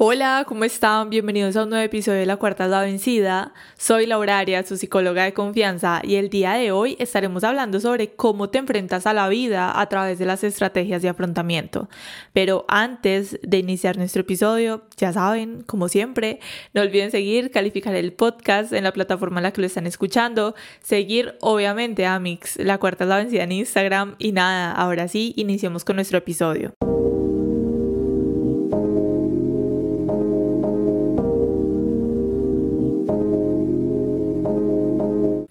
Hola, ¿cómo están? Bienvenidos a un nuevo episodio de La Cuarta es la Vencida. Soy Laura Arias, su psicóloga de confianza, y el día de hoy estaremos hablando sobre cómo te enfrentas a la vida a través de las estrategias de afrontamiento. Pero antes de iniciar nuestro episodio, ya saben, como siempre, no olviden seguir, calificar el podcast en la plataforma en la que lo están escuchando, seguir obviamente a Mix, La Cuarta es la Vencida en Instagram, y nada, ahora sí, iniciemos con nuestro episodio.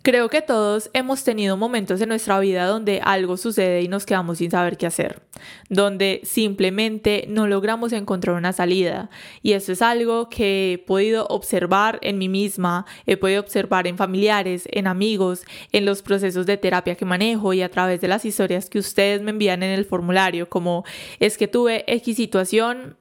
Creo que todos hemos tenido momentos en nuestra vida donde algo sucede y nos quedamos sin saber qué hacer, donde simplemente no logramos encontrar una salida. Y eso es algo que he podido observar en mí misma, he podido observar en familiares, en amigos, en los procesos de terapia que manejo y a través de las historias que ustedes me envían en el formulario, como es que tuve X situación,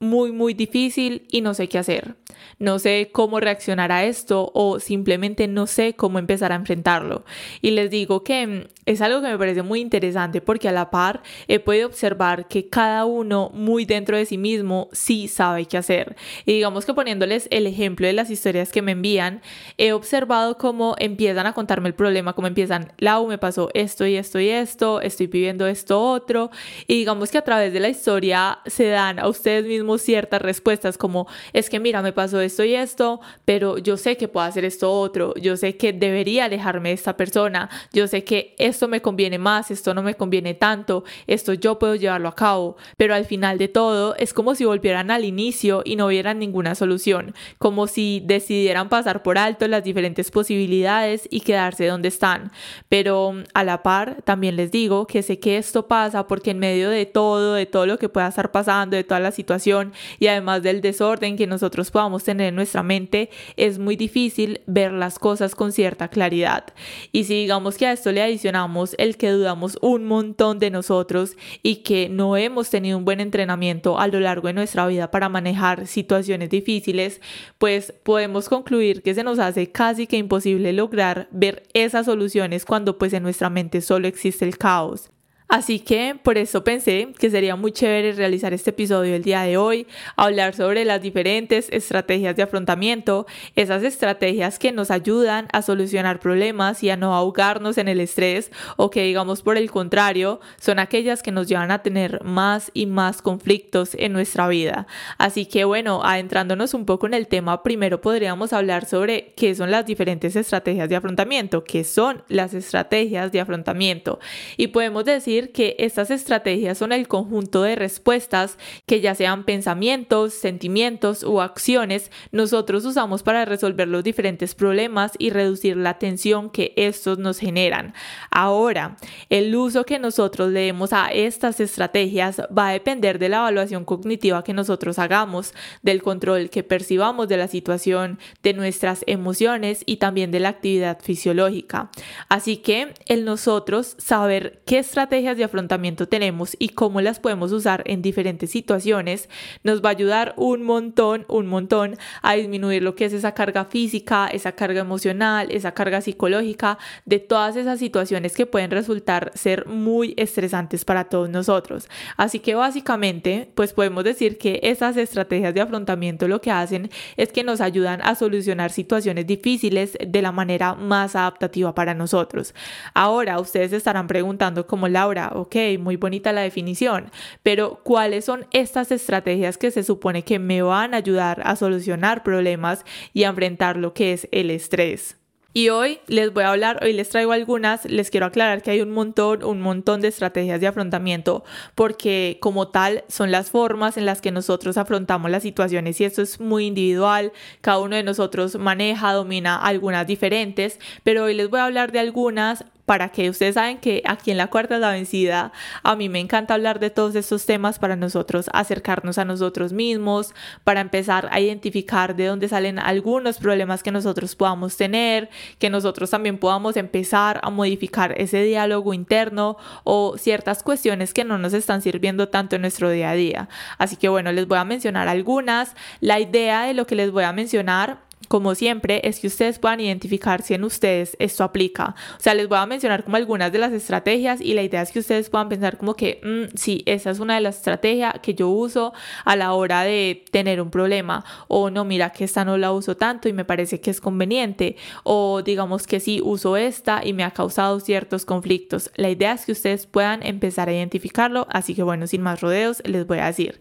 muy, muy difícil y no sé qué hacer. No sé cómo reaccionar a esto o simplemente no sé cómo empezar a enfrentarlo. Y les digo que mm, es algo que me parece muy interesante porque a la par he podido observar que cada uno muy dentro de sí mismo sí sabe qué hacer. Y digamos que poniéndoles el ejemplo de las historias que me envían, he observado cómo empiezan a contarme el problema, cómo empiezan, Lau, me pasó esto y esto y esto, estoy viviendo esto otro. Y digamos que a través de la historia se dan a ustedes mismos ciertas respuestas como es que mira, me pasó esto y esto, pero yo sé que puedo hacer esto otro, yo sé que debería alejarme de esta persona, yo sé que esto me conviene más, esto no me conviene tanto, esto yo puedo llevarlo a cabo, pero al final de todo es como si volvieran al inicio y no vieran ninguna solución, como si decidieran pasar por alto las diferentes posibilidades y quedarse donde están. Pero a la par también les digo que sé que esto pasa porque en medio de todo, de todo lo que pueda estar pasando, de toda la situación, y además del desorden que nosotros podamos tener en nuestra mente, es muy difícil ver las cosas con cierta claridad. Y si digamos que a esto le adicionamos el que dudamos un montón de nosotros y que no hemos tenido un buen entrenamiento a lo largo de nuestra vida para manejar situaciones difíciles, pues podemos concluir que se nos hace casi que imposible lograr ver esas soluciones cuando pues en nuestra mente solo existe el caos. Así que por eso pensé que sería muy chévere realizar este episodio el día de hoy, hablar sobre las diferentes estrategias de afrontamiento, esas estrategias que nos ayudan a solucionar problemas y a no ahogarnos en el estrés o que digamos por el contrario son aquellas que nos llevan a tener más y más conflictos en nuestra vida. Así que bueno, adentrándonos un poco en el tema, primero podríamos hablar sobre qué son las diferentes estrategias de afrontamiento, qué son las estrategias de afrontamiento y podemos decir que estas estrategias son el conjunto de respuestas que ya sean pensamientos, sentimientos o acciones nosotros usamos para resolver los diferentes problemas y reducir la tensión que estos nos generan. Ahora, el uso que nosotros le demos a estas estrategias va a depender de la evaluación cognitiva que nosotros hagamos, del control que percibamos de la situación, de nuestras emociones y también de la actividad fisiológica. Así que el nosotros saber qué estrategia estrategias de afrontamiento tenemos y cómo las podemos usar en diferentes situaciones, nos va a ayudar un montón, un montón a disminuir lo que es esa carga física, esa carga emocional, esa carga psicológica, de todas esas situaciones que pueden resultar ser muy estresantes para todos nosotros. Así que básicamente, pues podemos decir que esas estrategias de afrontamiento lo que hacen es que nos ayudan a solucionar situaciones difíciles de la manera más adaptativa para nosotros. Ahora, ustedes estarán preguntando como Laura, ok, muy bonita la definición, pero ¿cuáles son estas estrategias que se supone que me van a ayudar a solucionar problemas y a enfrentar lo que es el estrés? Y hoy les voy a hablar, hoy les traigo algunas, les quiero aclarar que hay un montón, un montón de estrategias de afrontamiento porque como tal son las formas en las que nosotros afrontamos las situaciones y esto es muy individual, cada uno de nosotros maneja, domina algunas diferentes, pero hoy les voy a hablar de algunas para que ustedes saben que aquí en la cuarta de la vencida a mí me encanta hablar de todos estos temas para nosotros acercarnos a nosotros mismos, para empezar a identificar de dónde salen algunos problemas que nosotros podamos tener, que nosotros también podamos empezar a modificar ese diálogo interno o ciertas cuestiones que no nos están sirviendo tanto en nuestro día a día. Así que bueno, les voy a mencionar algunas. La idea de lo que les voy a mencionar como siempre, es que ustedes puedan identificar si en ustedes esto aplica. O sea, les voy a mencionar como algunas de las estrategias y la idea es que ustedes puedan pensar como que, mm, sí, esa es una de las estrategias que yo uso a la hora de tener un problema. O no, mira que esta no la uso tanto y me parece que es conveniente. O digamos que sí, uso esta y me ha causado ciertos conflictos. La idea es que ustedes puedan empezar a identificarlo. Así que bueno, sin más rodeos, les voy a decir.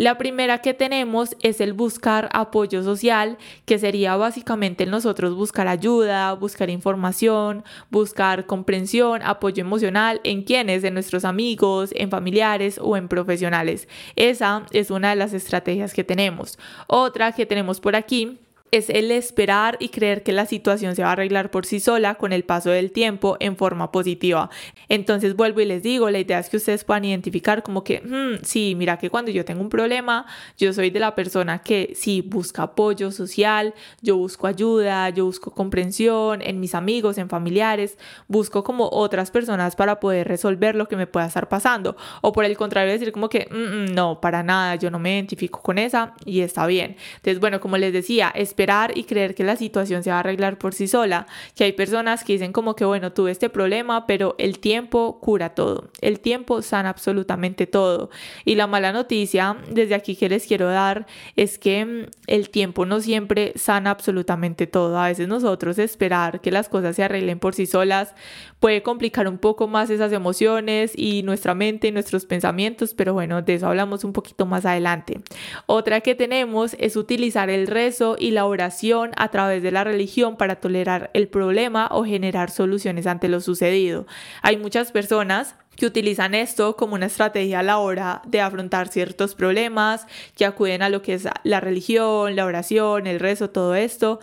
La primera que tenemos es el buscar apoyo social, que sería básicamente nosotros buscar ayuda, buscar información, buscar comprensión, apoyo emocional en quienes, en nuestros amigos, en familiares o en profesionales. Esa es una de las estrategias que tenemos. Otra que tenemos por aquí es el esperar y creer que la situación se va a arreglar por sí sola con el paso del tiempo en forma positiva. Entonces vuelvo y les digo, la idea es que ustedes puedan identificar como que, hmm, sí, mira que cuando yo tengo un problema, yo soy de la persona que sí busca apoyo social, yo busco ayuda, yo busco comprensión en mis amigos, en familiares, busco como otras personas para poder resolver lo que me pueda estar pasando. O por el contrario, decir como que, mm, mm, no, para nada, yo no me identifico con esa y está bien. Entonces, bueno, como les decía, esperar y creer que la situación se va a arreglar por sí sola, que hay personas que dicen como que bueno, tuve este problema, pero el tiempo cura todo, el tiempo sana absolutamente todo. Y la mala noticia desde aquí que les quiero dar es que mm, el tiempo no siempre sana absolutamente todo. A veces nosotros esperar que las cosas se arreglen por sí solas puede complicar un poco más esas emociones y nuestra mente y nuestros pensamientos, pero bueno, de eso hablamos un poquito más adelante. Otra que tenemos es utilizar el rezo y la oración a través de la religión para tolerar el problema o generar soluciones ante lo sucedido. Hay muchas personas que utilizan esto como una estrategia a la hora de afrontar ciertos problemas, que acuden a lo que es la religión, la oración, el rezo, todo esto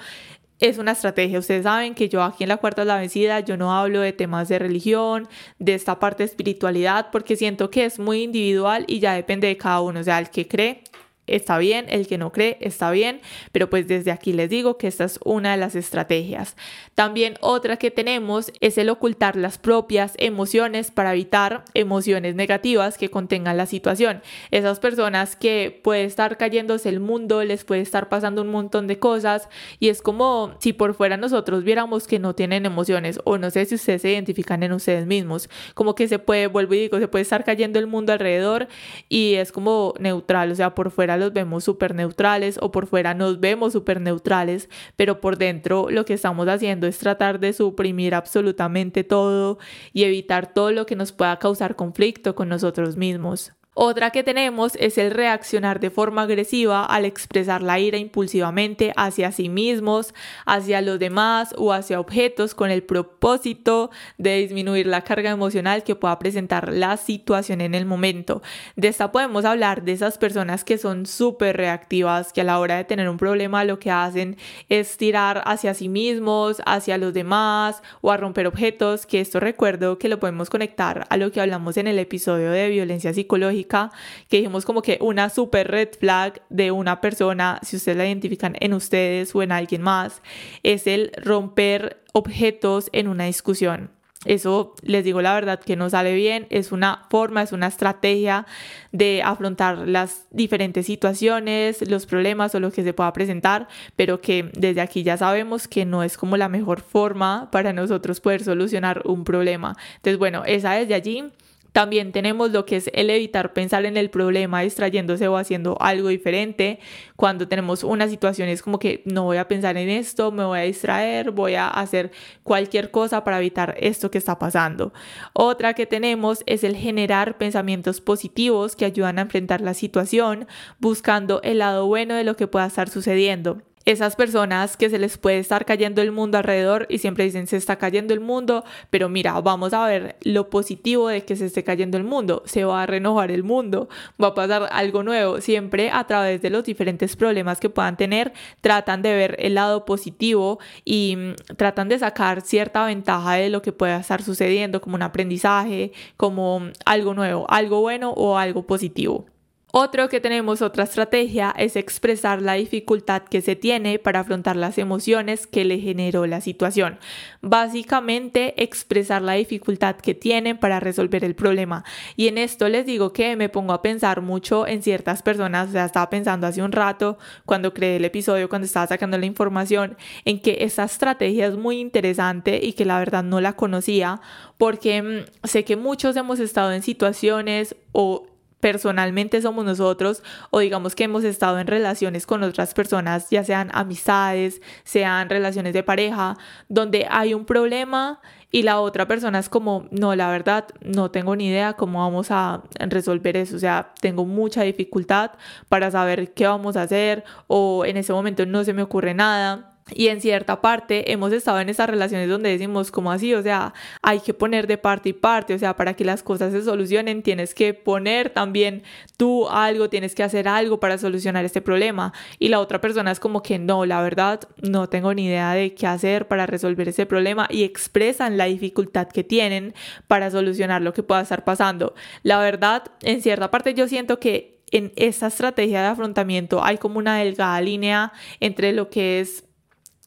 es una estrategia. Ustedes saben que yo aquí en la cuarta de la vencida, yo no hablo de temas de religión, de esta parte de espiritualidad, porque siento que es muy individual y ya depende de cada uno. O sea, el que cree está bien, el que no cree está bien, pero pues desde aquí les digo que esta es una de las estrategias. También otra que tenemos es el ocultar las propias emociones para evitar emociones negativas que contengan la situación. Esas personas que puede estar cayéndose el mundo, les puede estar pasando un montón de cosas y es como si por fuera nosotros viéramos que no tienen emociones o no sé si ustedes se identifican en ustedes mismos, como que se puede, vuelvo y digo, se puede estar cayendo el mundo alrededor y es como neutral, o sea, por fuera los vemos súper neutrales o por fuera nos vemos súper neutrales, pero por dentro lo que estamos haciendo es tratar de suprimir absolutamente todo y evitar todo lo que nos pueda causar conflicto con nosotros mismos. Otra que tenemos es el reaccionar de forma agresiva al expresar la ira impulsivamente hacia sí mismos, hacia los demás o hacia objetos con el propósito de disminuir la carga emocional que pueda presentar la situación en el momento. De esta podemos hablar de esas personas que son súper reactivas, que a la hora de tener un problema lo que hacen es tirar hacia sí mismos, hacia los demás o a romper objetos, que esto recuerdo que lo podemos conectar a lo que hablamos en el episodio de violencia psicológica que dijimos como que una super red flag de una persona, si ustedes la identifican en ustedes o en alguien más, es el romper objetos en una discusión. Eso les digo la verdad que no sale bien, es una forma, es una estrategia de afrontar las diferentes situaciones, los problemas o lo que se pueda presentar, pero que desde aquí ya sabemos que no es como la mejor forma para nosotros poder solucionar un problema. Entonces, bueno, esa es de allí. También tenemos lo que es el evitar pensar en el problema distrayéndose o haciendo algo diferente. Cuando tenemos una situación es como que no voy a pensar en esto, me voy a distraer, voy a hacer cualquier cosa para evitar esto que está pasando. Otra que tenemos es el generar pensamientos positivos que ayudan a enfrentar la situación buscando el lado bueno de lo que pueda estar sucediendo esas personas que se les puede estar cayendo el mundo alrededor y siempre dicen se está cayendo el mundo, pero mira, vamos a ver lo positivo de que se esté cayendo el mundo, se va a renovar el mundo, va a pasar algo nuevo, siempre a través de los diferentes problemas que puedan tener, tratan de ver el lado positivo y mm, tratan de sacar cierta ventaja de lo que pueda estar sucediendo, como un aprendizaje, como algo nuevo, algo bueno o algo positivo. Otro que tenemos, otra estrategia, es expresar la dificultad que se tiene para afrontar las emociones que le generó la situación. Básicamente, expresar la dificultad que tienen para resolver el problema. Y en esto les digo que me pongo a pensar mucho en ciertas personas, o sea, estaba pensando hace un rato, cuando creé el episodio, cuando estaba sacando la información, en que esta estrategia es muy interesante y que la verdad no la conocía, porque mm, sé que muchos hemos estado en situaciones o personalmente somos nosotros o digamos que hemos estado en relaciones con otras personas, ya sean amistades, sean relaciones de pareja, donde hay un problema y la otra persona es como, no, la verdad, no tengo ni idea cómo vamos a resolver eso, o sea, tengo mucha dificultad para saber qué vamos a hacer o en ese momento no se me ocurre nada. Y en cierta parte hemos estado en esas relaciones donde decimos, como así? O sea, hay que poner de parte y parte, o sea, para que las cosas se solucionen tienes que poner también tú algo, tienes que hacer algo para solucionar este problema. Y la otra persona es como que no, la verdad, no tengo ni idea de qué hacer para resolver ese problema y expresan la dificultad que tienen para solucionar lo que pueda estar pasando. La verdad, en cierta parte yo siento que en esta estrategia de afrontamiento hay como una delgada línea entre lo que es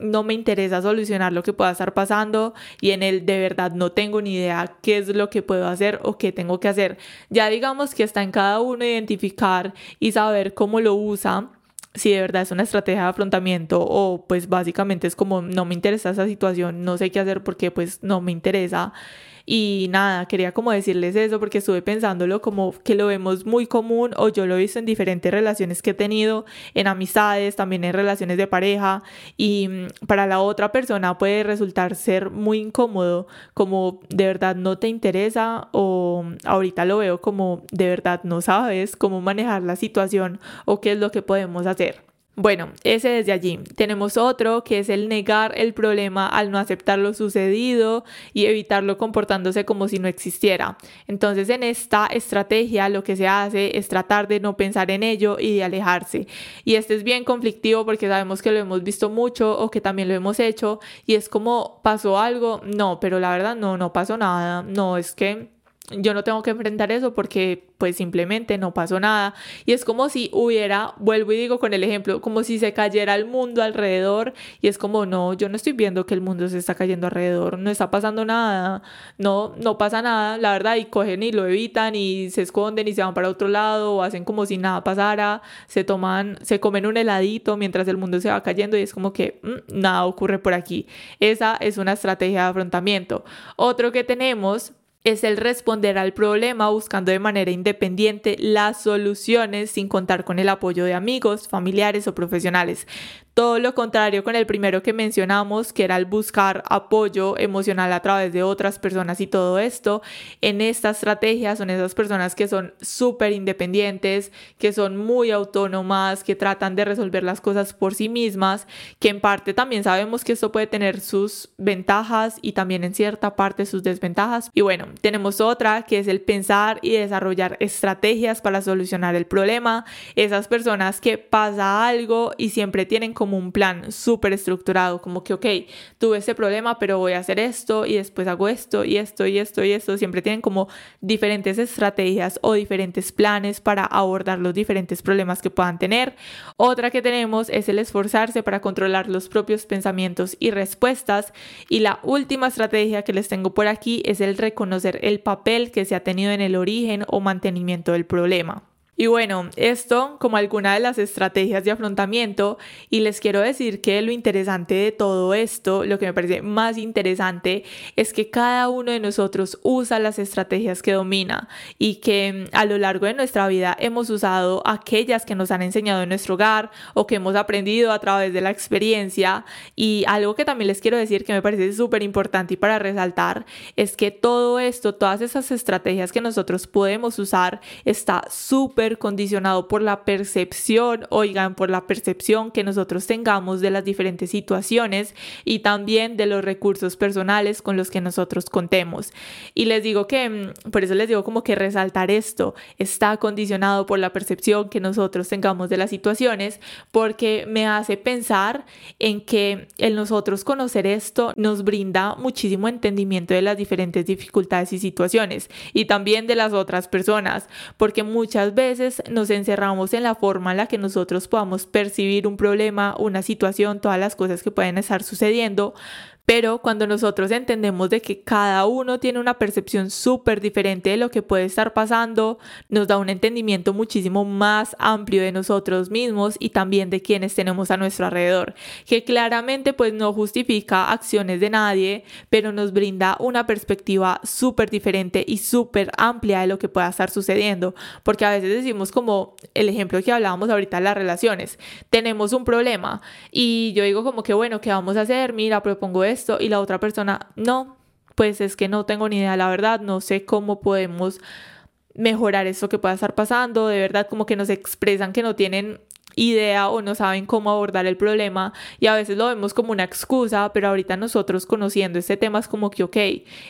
no me interesa solucionar lo que pueda estar pasando y en el de verdad no tengo ni idea qué es lo que puedo hacer o qué tengo que hacer. Ya digamos que está en cada uno identificar y saber cómo lo usa si de verdad es una estrategia de afrontamiento o pues básicamente es como no me interesa esa situación, no sé qué hacer porque pues no me interesa y nada, quería como decirles eso porque estuve pensándolo como que lo vemos muy común o yo lo he visto en diferentes relaciones que he tenido, en amistades, también en relaciones de pareja y mm, para la otra persona puede resultar ser muy incómodo, como de verdad no te interesa o ahorita lo veo como de verdad no sabes cómo manejar la situación o qué es lo que podemos hacer. Bueno, ese desde allí. Tenemos otro que es el negar el problema al no aceptar lo sucedido y evitarlo comportándose como si no existiera. Entonces en esta estrategia lo que se hace es tratar de no pensar en ello y de alejarse. Y este es bien conflictivo porque sabemos que lo hemos visto mucho o que también lo hemos hecho y es como pasó algo, no, pero la verdad no, no pasó nada. No, es que yo no tengo que enfrentar eso porque pues simplemente no pasó nada. Y es como si hubiera, vuelvo y digo con el ejemplo, como si se cayera el mundo alrededor y es como, no, yo no estoy viendo que el mundo se está cayendo alrededor, no está pasando nada, no, no pasa nada, la verdad, y cogen y lo evitan y se esconden y se van para otro lado o hacen como si nada pasara, se toman, se comen un heladito mientras el mundo se va cayendo y es como que mm, nada ocurre por aquí. Esa es una estrategia de afrontamiento. Otro que tenemos es el responder al problema buscando de manera independiente las soluciones sin contar con el apoyo de amigos, familiares o profesionales. Todo lo contrario con el primero que mencionamos, que era el buscar apoyo emocional a través de otras personas y todo esto. En esta estrategia son esas personas que son súper independientes, que son muy autónomas, que tratan de resolver las cosas por sí mismas, que en parte también sabemos que esto puede tener sus ventajas y también en cierta parte sus desventajas. Y bueno, tenemos otra que es el pensar y desarrollar estrategias para solucionar el problema. Esas personas que pasa algo y siempre tienen como un plan súper estructurado, como que, ok, tuve este problema, pero voy a hacer esto y después hago esto y esto y esto y esto. Siempre tienen como diferentes estrategias o diferentes planes para abordar los diferentes problemas que puedan tener. Otra que tenemos es el esforzarse para controlar los propios pensamientos y respuestas. Y la última estrategia que les tengo por aquí es el reconocer el papel que se ha tenido en el origen o mantenimiento del problema. Y bueno, esto como alguna de las estrategias de afrontamiento y les quiero decir que lo interesante de todo esto, lo que me parece más interesante es que cada uno de nosotros usa las estrategias que domina y que mm, a lo largo de nuestra vida hemos usado aquellas que nos han enseñado en nuestro hogar o que hemos aprendido a través de la experiencia. Y algo que también les quiero decir que me parece súper importante y para resaltar es que todo esto, todas esas estrategias que nosotros podemos usar está súper condicionado por la percepción, oigan, por la percepción que nosotros tengamos de las diferentes situaciones y también de los recursos personales con los que nosotros contemos. Y les digo que, mm, por eso les digo como que resaltar esto está condicionado por la percepción que nosotros tengamos de las situaciones, porque me hace pensar en que el nosotros conocer esto nos brinda muchísimo entendimiento de las diferentes dificultades y situaciones y también de las otras personas, porque muchas veces nos encerramos en la forma en la que nosotros podamos percibir un problema, una situación, todas las cosas que pueden estar sucediendo, pero cuando nosotros entendemos de que cada uno tiene una percepción súper diferente de lo que puede estar pasando, nos da un entendimiento muchísimo más amplio de nosotros mismos y también de quienes tenemos a nuestro alrededor, que claramente pues no justifica acciones de nadie, pero nos brinda una perspectiva súper diferente y súper amplia de lo que pueda estar sucediendo, porque a veces decimos como el ejemplo que hablábamos ahorita las relaciones, tenemos un problema y yo digo como que bueno, ¿qué vamos a hacer? Mira, propongo esto y la otra persona, no, pues es que no tengo ni idea, la verdad, no sé cómo podemos mejorar esto que pueda estar pasando, de verdad como que nos expresan que no tienen idea o no saben cómo abordar el problema y a veces lo vemos como una excusa, pero ahorita nosotros conociendo este tema es como que, ok,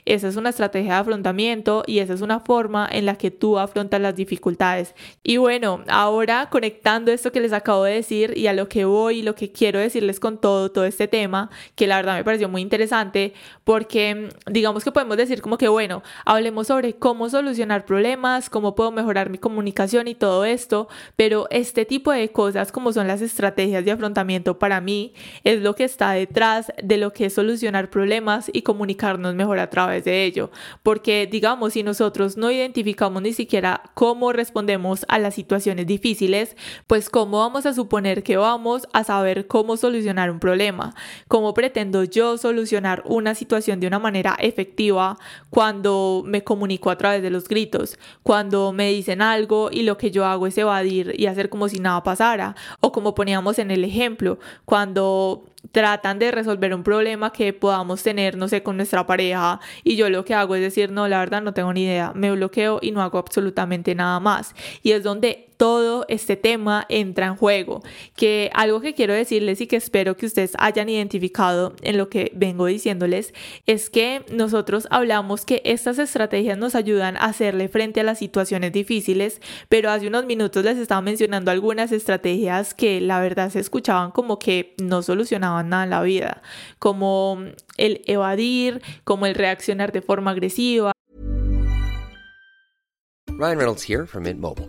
esa es una estrategia de afrontamiento y esa es una forma en la que tú afrontas las dificultades. Y bueno, ahora conectando esto que les acabo de decir y a lo que voy y lo que quiero decirles con todo, todo este tema, que la verdad me pareció muy interesante porque digamos que podemos decir como que, bueno, hablemos sobre cómo solucionar problemas, cómo puedo mejorar mi comunicación y todo esto, pero este tipo de cosas como son las estrategias de afrontamiento para mí es lo que está detrás de lo que es solucionar problemas y comunicarnos mejor a través de ello. Porque digamos, si nosotros no identificamos ni siquiera cómo respondemos a las situaciones difíciles, pues cómo vamos a suponer que vamos a saber cómo solucionar un problema. ¿Cómo pretendo yo solucionar una situación de una manera efectiva cuando me comunico a través de los gritos? Cuando me dicen algo y lo que yo hago es evadir y hacer como si nada pasara o como poníamos en el ejemplo, cuando tratan de resolver un problema que podamos tener, no sé, con nuestra pareja y yo lo que hago es decir, no, la verdad no tengo ni idea, me bloqueo y no hago absolutamente nada más. Y es donde todo este tema entra en juego. Que algo que quiero decirles y que espero que ustedes hayan identificado en lo que vengo diciéndoles es que nosotros hablamos que estas estrategias nos ayudan a hacerle frente a las situaciones difíciles, pero hace unos minutos les estaba mencionando algunas estrategias que la verdad se escuchaban como que no solucionaban la vida, como el evadir, como el reaccionar de forma agresiva. Ryan Reynolds here from Mint Mobile.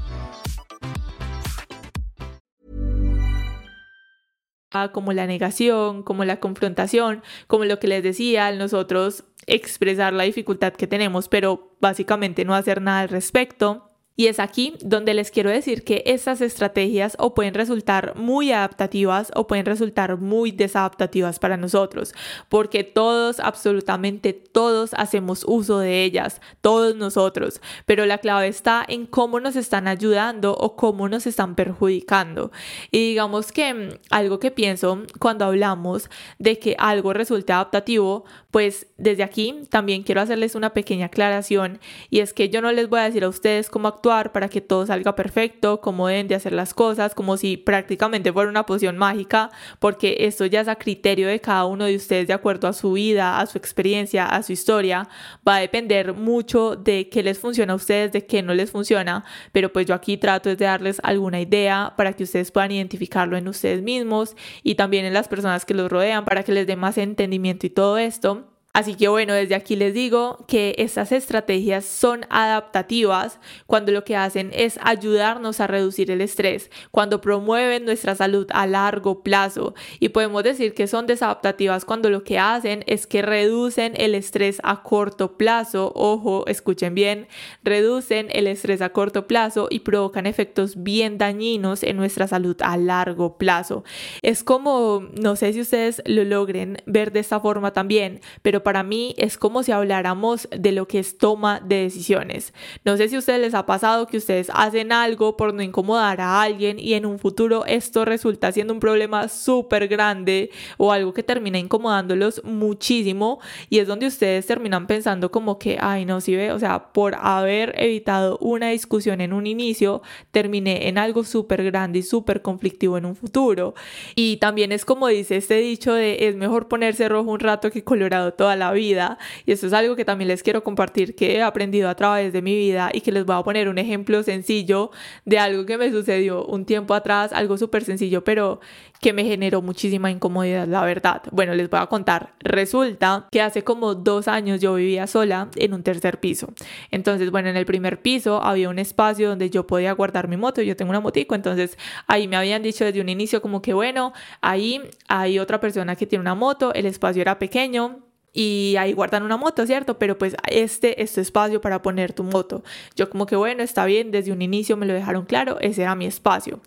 Como la negación, como la confrontación, como lo que les decía, nosotros expresar la dificultad que tenemos, pero básicamente no hacer nada al respecto. Y es aquí donde les quiero decir que estas estrategias o pueden resultar muy adaptativas o pueden resultar muy desadaptativas para nosotros, porque todos, absolutamente todos hacemos uso de ellas, todos nosotros, pero la clave está en cómo nos están ayudando o cómo nos están perjudicando. Y digamos que mm, algo que pienso cuando hablamos de que algo resulte adaptativo, pues desde aquí también quiero hacerles una pequeña aclaración y es que yo no les voy a decir a ustedes cómo actuar para que todo salga perfecto, cómo deben de hacer las cosas, como si prácticamente fuera una poción mágica, porque esto ya es a criterio de cada uno de ustedes de acuerdo a su vida, a su experiencia, a su historia. Va a depender mucho de qué les funciona a ustedes, de qué no les funciona, pero pues yo aquí trato de darles alguna idea para que ustedes puedan identificarlo en ustedes mismos y también en las personas que los rodean para que les dé más entendimiento y todo esto. Así que bueno, desde aquí les digo que estas estrategias son adaptativas cuando lo que hacen es ayudarnos a reducir el estrés, cuando promueven nuestra salud a largo plazo y podemos decir que son desadaptativas cuando lo que hacen es que reducen el estrés a corto plazo, ojo, escuchen bien, reducen el estrés a corto plazo y provocan efectos bien dañinos en nuestra salud a largo plazo. Es como, no sé si ustedes lo logren ver de esta forma también, pero para mí es como si habláramos de lo que es toma de decisiones. No sé si a ustedes les ha pasado que ustedes hacen algo por no incomodar a alguien y en un futuro esto resulta siendo un problema súper grande o algo que termina incomodándolos muchísimo y es donde ustedes terminan pensando como que, ay, no, si ve, o sea, por haber evitado una discusión en un inicio, terminé en algo súper grande y súper conflictivo en un futuro. Y también es como dice este dicho de es mejor ponerse rojo un rato que colorado toda la vida. Y esto es algo que también les quiero compartir que he aprendido a través de mi vida y que les voy a poner un ejemplo sencillo de algo que me sucedió un tiempo atrás, algo súper sencillo, pero que me generó muchísima incomodidad, la verdad. Bueno, les voy a contar. Resulta que hace como dos años yo vivía sola en un tercer piso. Entonces, bueno, en el primer piso había un espacio donde yo podía guardar mi moto. Yo tengo una motico, entonces ahí me habían dicho desde un inicio como que, bueno, ahí hay otra persona que tiene una moto, el espacio era pequeño, y ahí guardan una moto, ¿cierto? Pero pues este es tu espacio para poner tu moto. Yo como que bueno, está bien, desde un inicio me lo dejaron claro, ese era mi espacio.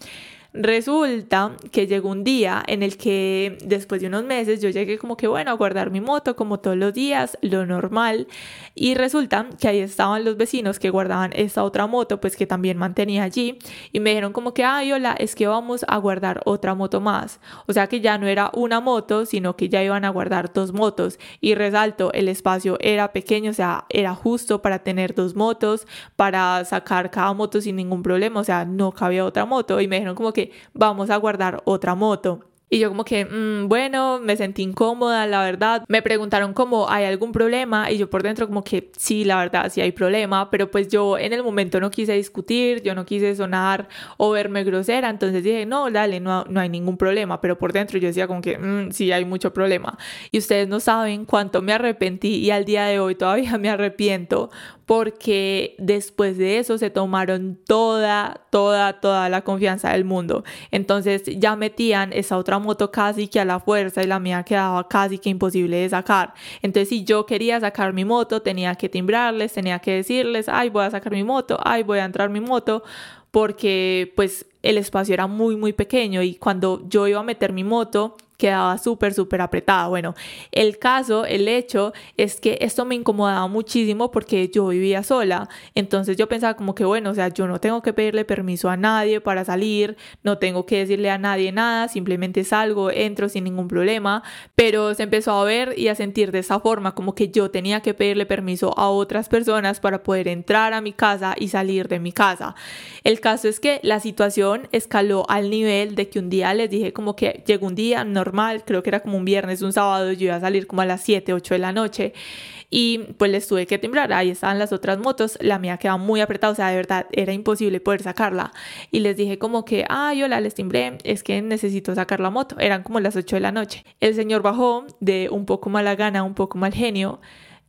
Resulta que llegó un día en el que después de unos meses yo llegué como que bueno a guardar mi moto como todos los días, lo normal, y resulta que ahí estaban los vecinos que guardaban esta otra moto pues que también mantenía allí y me dijeron como que ay hola es que vamos a guardar otra moto más, o sea que ya no era una moto sino que ya iban a guardar dos motos. Y resalto el espacio era pequeño, o sea era justo para tener dos motos, para sacar cada moto sin ningún problema, o sea no cabía otra moto. Y me dijeron como que vamos a guardar otra moto. Y yo como que, mm, bueno, me sentí incómoda, la verdad. Me preguntaron como, ¿hay algún problema? Y yo por dentro como que, sí, la verdad, sí hay problema, pero pues yo en el momento no quise discutir, yo no quise sonar o verme grosera, entonces dije, no, dale, no, no hay ningún problema, pero por dentro yo decía como que, mm, sí hay mucho problema. Y ustedes no saben cuánto me arrepentí y al día de hoy todavía me arrepiento porque después de eso se tomaron toda, toda, toda la confianza del mundo. Entonces ya metían esa otra moto casi que a la fuerza y la mía quedaba casi que imposible de sacar. Entonces si yo quería sacar mi moto, tenía que timbrarles, tenía que decirles, ay, voy a sacar mi moto, ay, voy a entrar mi moto, porque pues el espacio era muy, muy pequeño y cuando yo iba a meter mi moto, quedaba súper, súper apretada. Bueno, el caso, el hecho es que esto me incomodaba muchísimo porque yo vivía sola. Entonces yo pensaba como que, bueno, o sea, yo no tengo que pedirle permiso a nadie para salir, no tengo que decirle a nadie nada, simplemente salgo, entro sin ningún problema. Pero se empezó a ver y a sentir de esa forma, como que yo tenía que pedirle permiso a otras personas para poder entrar a mi casa y salir de mi casa. El caso es que la situación escaló al nivel de que un día les dije como que llegó un día, no creo que era como un viernes, un sábado, yo iba a salir como a las 7, 8 de la noche y pues les tuve que timbrar, ahí estaban las otras motos, la mía quedaba muy apretada, o sea, de verdad era imposible poder sacarla y les dije como que, ay, hola, les timbré, es que necesito sacar la moto, eran como las 8 de la noche. El señor bajó de un poco mala gana, un poco mal genio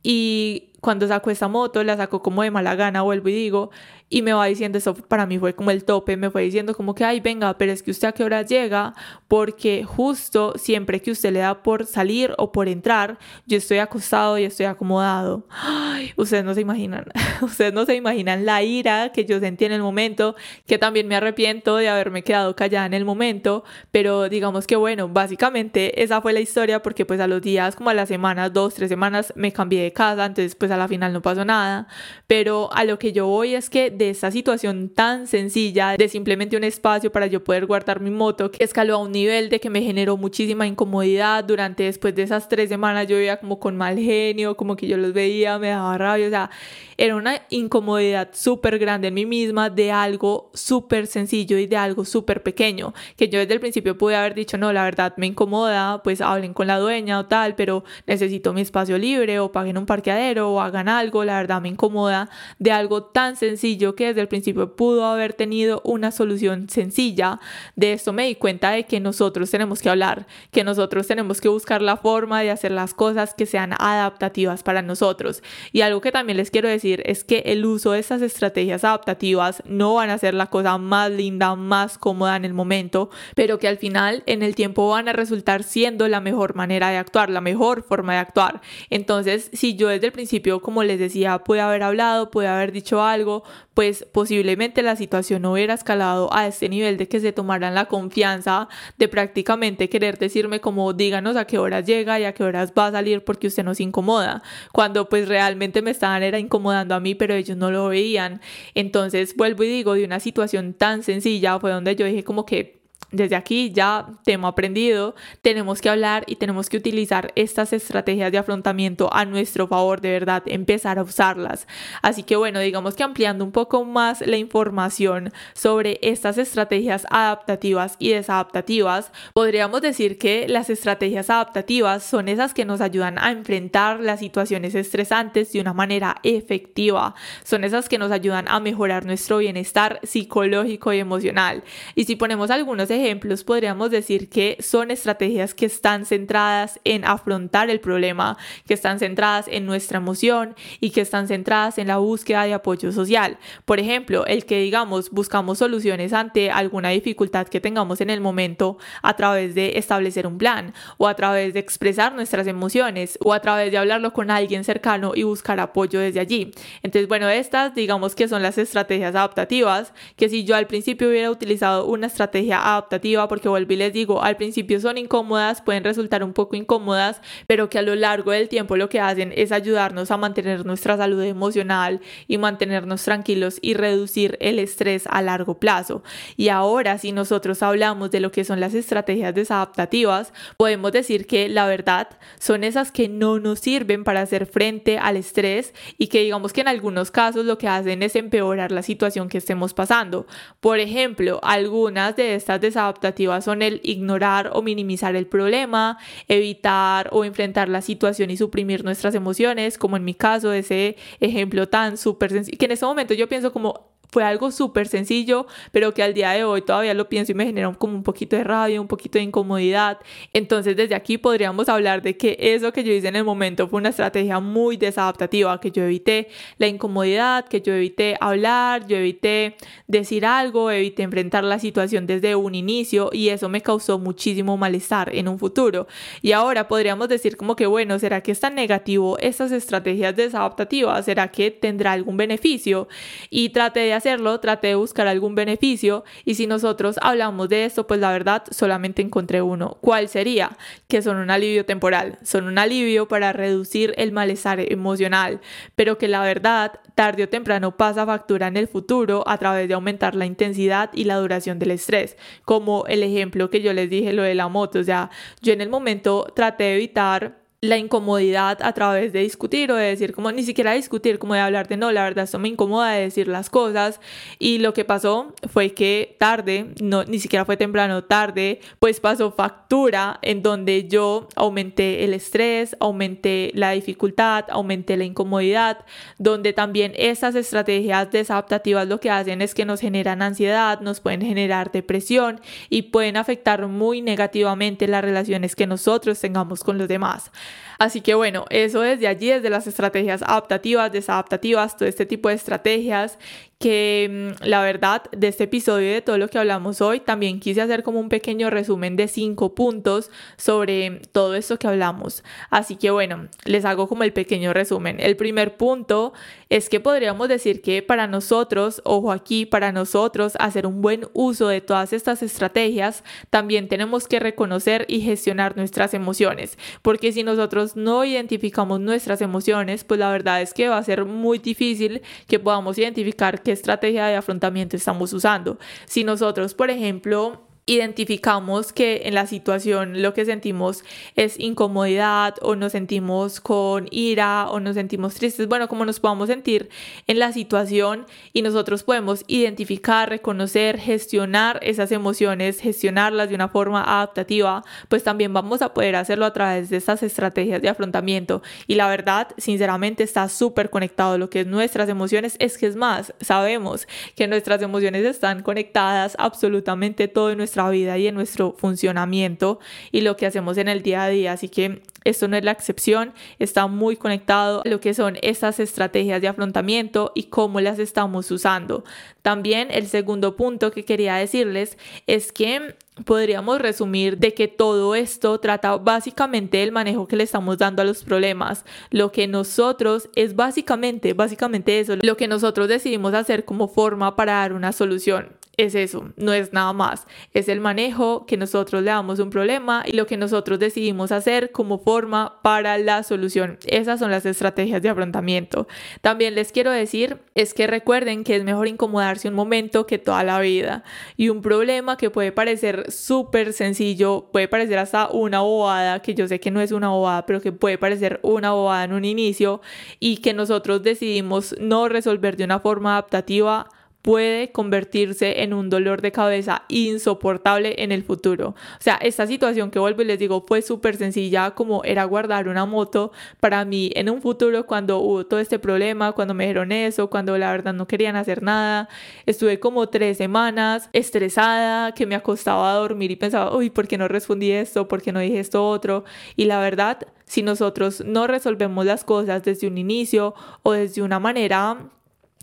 y cuando saco esta moto, la saco como de mala gana, vuelvo y digo, y me va diciendo, eso para mí fue como el tope, me fue diciendo como que, ay, venga, pero es que usted a qué hora llega, porque justo siempre que usted le da por salir o por entrar, yo estoy acostado y estoy acomodado. Ay, ustedes no se imaginan, ustedes no se imaginan la ira que yo sentí en el momento, que también me arrepiento de haberme quedado callada en el momento, pero digamos que bueno, básicamente esa fue la historia porque pues a los días, como a las semanas, dos, tres semanas, me cambié de casa, entonces pues a la final no pasó nada, pero a lo que yo voy es que de esa situación tan sencilla de simplemente un espacio para yo poder guardar mi moto, que escaló a un nivel de que me generó muchísima incomodidad. Durante después de esas tres semanas yo iba como con mal genio, como que yo los veía, me daba rabia, o sea, era una incomodidad súper grande en mí misma de algo súper sencillo y de algo súper pequeño, que yo desde el principio pude haber dicho, no, la verdad me incomoda, pues hablen con la dueña o tal, pero necesito mi espacio libre o paguen un parqueadero o hagan algo, la verdad me incomoda de algo tan sencillo que desde el principio pudo haber tenido una solución sencilla. De esto me di cuenta de que nosotros tenemos que hablar, que nosotros tenemos que buscar la forma de hacer las cosas que sean adaptativas para nosotros. Y algo que también les quiero decir es que el uso de estas estrategias adaptativas no van a ser la cosa más linda, más cómoda en el momento, pero que al final en el tiempo van a resultar siendo la mejor manera de actuar, la mejor forma de actuar. Entonces, si yo desde el principio, como les decía, pude haber hablado, pude haber dicho algo, pues posiblemente la situación no hubiera escalado a este nivel de que se tomaran la confianza de prácticamente querer decirme como díganos a qué horas llega y a qué horas va a salir porque usted nos incomoda, cuando pues realmente me estaban era incomodando a mí, pero ellos no lo veían. Entonces vuelvo y digo, de una situación tan sencilla fue donde yo dije como que desde aquí ya tema aprendido, tenemos que hablar y tenemos que utilizar estas estrategias de afrontamiento a nuestro favor, de verdad, empezar a usarlas. Así que bueno, digamos que ampliando un poco más la información sobre estas estrategias adaptativas y desadaptativas, podríamos decir que las estrategias adaptativas son esas que nos ayudan a enfrentar las situaciones estresantes de una manera efectiva, son esas que nos ayudan a mejorar nuestro bienestar psicológico y emocional. Y si ponemos algunos ejemplos, podríamos decir que son estrategias que están centradas en afrontar el problema, que están centradas en nuestra emoción y que están centradas en la búsqueda de apoyo social. Por ejemplo, el que digamos buscamos soluciones ante alguna dificultad que tengamos en el momento a través de establecer un plan o a través de expresar nuestras emociones o a través de hablarlo con alguien cercano y buscar apoyo desde allí. Entonces, bueno, estas digamos que son las estrategias adaptativas, que si yo al principio hubiera utilizado una estrategia adaptativa, porque vuelvo y les digo, al principio son incómodas, pueden resultar un poco incómodas, pero que a lo largo del tiempo lo que hacen es ayudarnos a mantener nuestra salud emocional y mantenernos tranquilos y reducir el estrés a largo plazo. Y ahora, si nosotros hablamos de lo que son las estrategias desadaptativas, podemos decir que la verdad son esas que no nos sirven para hacer frente al estrés y que digamos que en algunos casos lo que hacen es empeorar la situación que estemos pasando. Por ejemplo, algunas de estas adaptativas son el ignorar o minimizar el problema, evitar o enfrentar la situación y suprimir nuestras emociones, como en mi caso, ese ejemplo tan súper sencillo, que en este momento yo pienso como fue algo súper sencillo, pero que al día de hoy todavía lo pienso y me genera como un poquito de rabia, un poquito de incomodidad. Entonces desde aquí podríamos hablar de que eso que yo hice en el momento fue una estrategia muy desadaptativa, que yo evité la incomodidad, que yo evité hablar, yo evité decir algo, evité enfrentar la situación desde un inicio y eso me causó muchísimo malestar en un futuro. Y ahora podríamos decir como que bueno, ¿será que es tan negativo estas estrategias desadaptativas? ¿Será que tendrá algún beneficio? Y trate de hacerlo, traté de buscar algún beneficio y si nosotros hablamos de esto, pues la verdad solamente encontré uno. ¿Cuál sería? Que son un alivio temporal, son un alivio para reducir el malestar emocional, pero que la verdad tarde o temprano pasa factura en el futuro a través de aumentar la intensidad y la duración del estrés, como el ejemplo que yo les dije, lo de la moto, o sea, yo en el momento traté de evitar la incomodidad a través de discutir o de decir como ni siquiera discutir, como de hablar de no, la verdad esto me incomoda de decir las cosas y lo que pasó fue que tarde, no ni siquiera fue temprano, tarde, pues pasó factura en donde yo aumenté el estrés, aumenté la dificultad, aumenté la incomodidad, donde también esas estrategias desadaptativas lo que hacen es que nos generan ansiedad, nos pueden generar depresión y pueden afectar muy negativamente las relaciones que nosotros tengamos con los demás. Así que bueno, eso desde allí, desde las estrategias adaptativas, desadaptativas, todo este tipo de estrategias que mm, la verdad de este episodio y de todo lo que hablamos hoy, también quise hacer como un pequeño resumen de cinco puntos sobre todo esto que hablamos. Así que bueno, les hago como el pequeño resumen. El primer punto es que podríamos decir que para nosotros, ojo aquí, para nosotros hacer un buen uso de todas estas estrategias, también tenemos que reconocer y gestionar nuestras emociones, porque si nosotros no identificamos nuestras emociones, pues la verdad es que va a ser muy difícil que podamos identificar qué estrategia de afrontamiento estamos usando. Si nosotros, por ejemplo, identificamos que en la situación lo que sentimos es incomodidad o nos sentimos con ira o nos sentimos tristes, bueno, como nos podamos sentir en la situación y nosotros podemos identificar, reconocer, gestionar esas emociones, gestionarlas de una forma adaptativa, pues también vamos a poder hacerlo a través de estas estrategias de afrontamiento. Y la verdad, sinceramente, está súper conectado lo que es nuestras emociones. Es que es más, sabemos que nuestras emociones están conectadas absolutamente todo en nuestra vida y en nuestro funcionamiento y lo que hacemos en el día a día. Así que esto no es la excepción, está muy conectado a lo que son estas estrategias de afrontamiento y cómo las estamos usando. También el segundo punto que quería decirles es que podríamos resumir de que todo esto trata básicamente del manejo que le estamos dando a los problemas. Lo que nosotros es básicamente, básicamente eso, lo que nosotros decidimos hacer como forma para dar una solución es eso, no es nada más. Es el manejo que nosotros le damos un problema y lo que nosotros decidimos hacer como forma para la solución. Esas son las estrategias de afrontamiento. También les quiero decir es que recuerden que es mejor incomodarse un momento que toda la vida. Y un problema que puede parecer súper sencillo, puede parecer hasta una bobada, que yo sé que no es una bobada, pero que puede parecer una bobada en un inicio y que nosotros decidimos no resolver de una forma adaptativa puede convertirse en un dolor de cabeza insoportable en el futuro. O sea, esta situación que vuelvo y les digo fue súper sencilla como era guardar una moto para mí en un futuro cuando hubo todo este problema, cuando me dijeron eso, cuando la verdad no querían hacer nada. Estuve como tres semanas estresada, que me acostaba a dormir y pensaba, uy, ¿por qué no respondí esto? ¿Por qué no dije esto otro? Y la verdad, si nosotros no resolvemos las cosas desde un inicio o desde una manera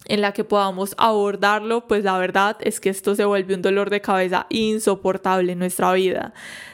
en la que podamos abordarlo, pues la verdad es que esto se vuelve un dolor de cabeza insoportable en nuestra vida.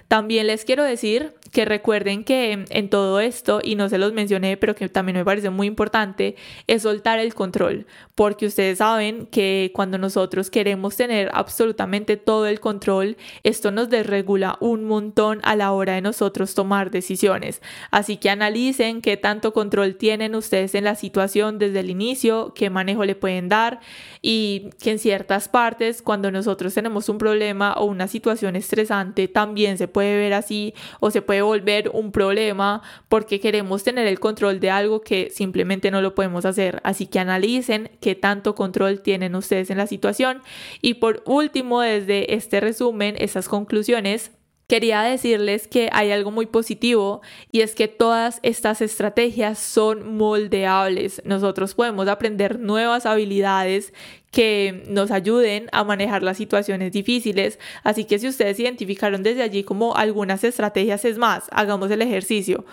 También les quiero decir que recuerden que en todo esto, y no se los mencioné, pero que también me parece muy importante, es soltar el control, porque ustedes saben que cuando nosotros queremos tener absolutamente todo el control, esto nos desregula un montón a la hora de nosotros tomar decisiones. Así que analicen qué tanto control tienen ustedes en la situación desde el inicio, qué manejo le pueden dar y que en ciertas partes, cuando nosotros tenemos un problema o una situación estresante, también se puede ver así o se puede volver un problema porque queremos tener el control de algo que simplemente no lo podemos hacer. Así que analicen qué tanto control tienen ustedes en la situación. Y por último, desde este resumen, esas conclusiones, quería decirles que hay algo muy positivo y es que todas estas estrategias son moldeables. Nosotros podemos aprender nuevas habilidades que nos ayuden a manejar las situaciones difíciles. Así que si ustedes identificaron desde allí como algunas estrategias, es más, hagamos el ejercicio.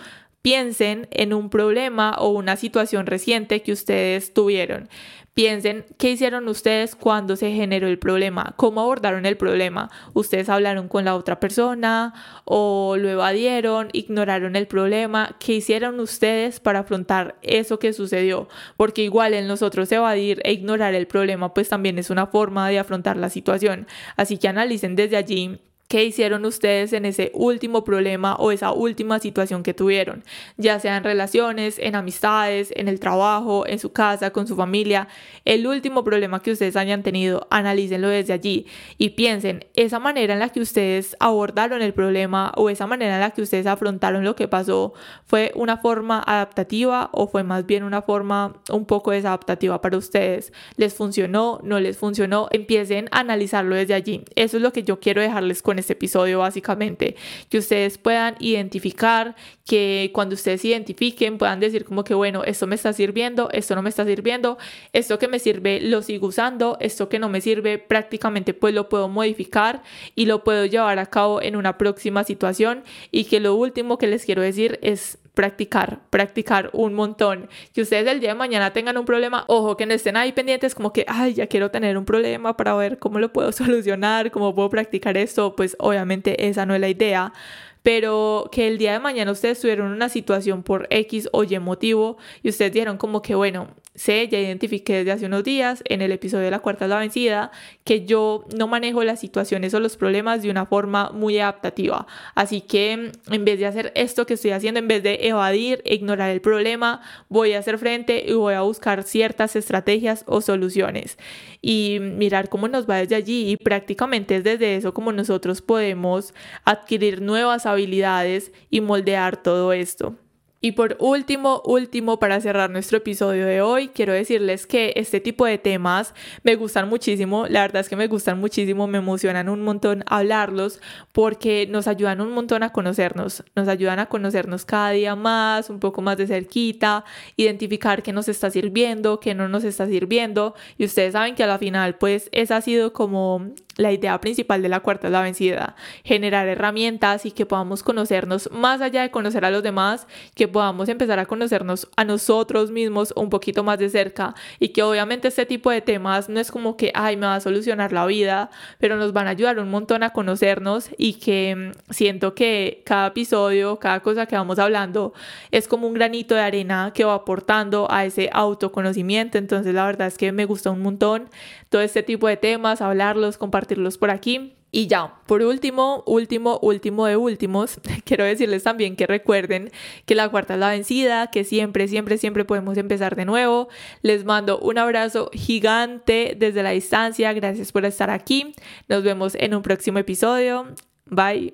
Piensen en un problema o una situación reciente que ustedes tuvieron. Piensen qué hicieron ustedes cuando se generó el problema, cómo abordaron el problema. Ustedes hablaron con la otra persona o lo evadieron, ignoraron el problema. ¿Qué hicieron ustedes para afrontar eso que sucedió? Porque igual en nosotros evadir e ignorar el problema pues también es una forma de afrontar la situación. Así que analicen desde allí ¿Qué hicieron ustedes en ese último problema o esa última situación que tuvieron? Ya sea en relaciones, en amistades, en el trabajo, en su casa, con su familia. El último problema que ustedes hayan tenido, analícenlo desde allí y piensen, esa manera en la que ustedes abordaron el problema o esa manera en la que ustedes afrontaron lo que pasó, ¿fue una forma adaptativa o fue más bien una forma un poco desadaptativa para ustedes? ¿Les funcionó? ¿No les funcionó? Empiecen a analizarlo desde allí. Eso es lo que yo quiero dejarles con este episodio básicamente, que ustedes puedan identificar, que cuando ustedes identifiquen puedan decir como que bueno, esto me está sirviendo, esto no me está sirviendo, esto que me sirve lo sigo usando, esto que no me sirve prácticamente pues lo puedo modificar y lo puedo llevar a cabo en una próxima situación y que lo último que les quiero decir es practicar, practicar un montón. Que ustedes el día de mañana tengan un problema, ojo, que no estén ahí pendientes como que, ay, ya quiero tener un problema para ver cómo lo puedo solucionar, cómo puedo practicar esto, pues obviamente esa no es la idea pero que el día de mañana ustedes tuvieron una situación por X o Y motivo y ustedes dijeron como que, bueno, sé, ya identifiqué desde hace unos días en el episodio de la cuarta es la vencida que yo no manejo las situaciones o los problemas de una forma muy adaptativa. Así que en vez de hacer esto que estoy haciendo, en vez de evadir, ignorar el problema, voy a hacer frente y voy a buscar ciertas estrategias o soluciones y mirar cómo nos va desde allí y prácticamente es desde eso como nosotros podemos adquirir nuevas habilidades y moldear todo esto. Y por último, último, para cerrar nuestro episodio de hoy, quiero decirles que este tipo de temas me gustan muchísimo, la verdad es que me gustan muchísimo, me emocionan un montón hablarlos porque nos ayudan un montón a conocernos, nos ayudan a conocernos cada día más, un poco más de cerquita, identificar qué nos está sirviendo, qué no nos está sirviendo. Y ustedes saben que a la final pues esa ha sido como la idea principal de la cuarta es la vencida, generar herramientas y que podamos conocernos más allá de conocer a los demás, que podamos empezar a conocernos a nosotros mismos un poquito más de cerca y que obviamente este tipo de temas no es como que, ay, me va a solucionar la vida, pero nos van a ayudar un montón a conocernos y que mm, siento que cada episodio, cada cosa que vamos hablando es como un granito de arena que va aportando a ese autoconocimiento, entonces la verdad es que me gusta un montón todo este tipo de temas, hablarlos, compartirlos por aquí. Y ya, por último, último, último de últimos, quiero decirles también que recuerden que la cuarta es la vencida, que siempre, siempre, siempre podemos empezar de nuevo. Les mando un abrazo gigante desde la distancia. Gracias por estar aquí. Nos vemos en un próximo episodio. Bye.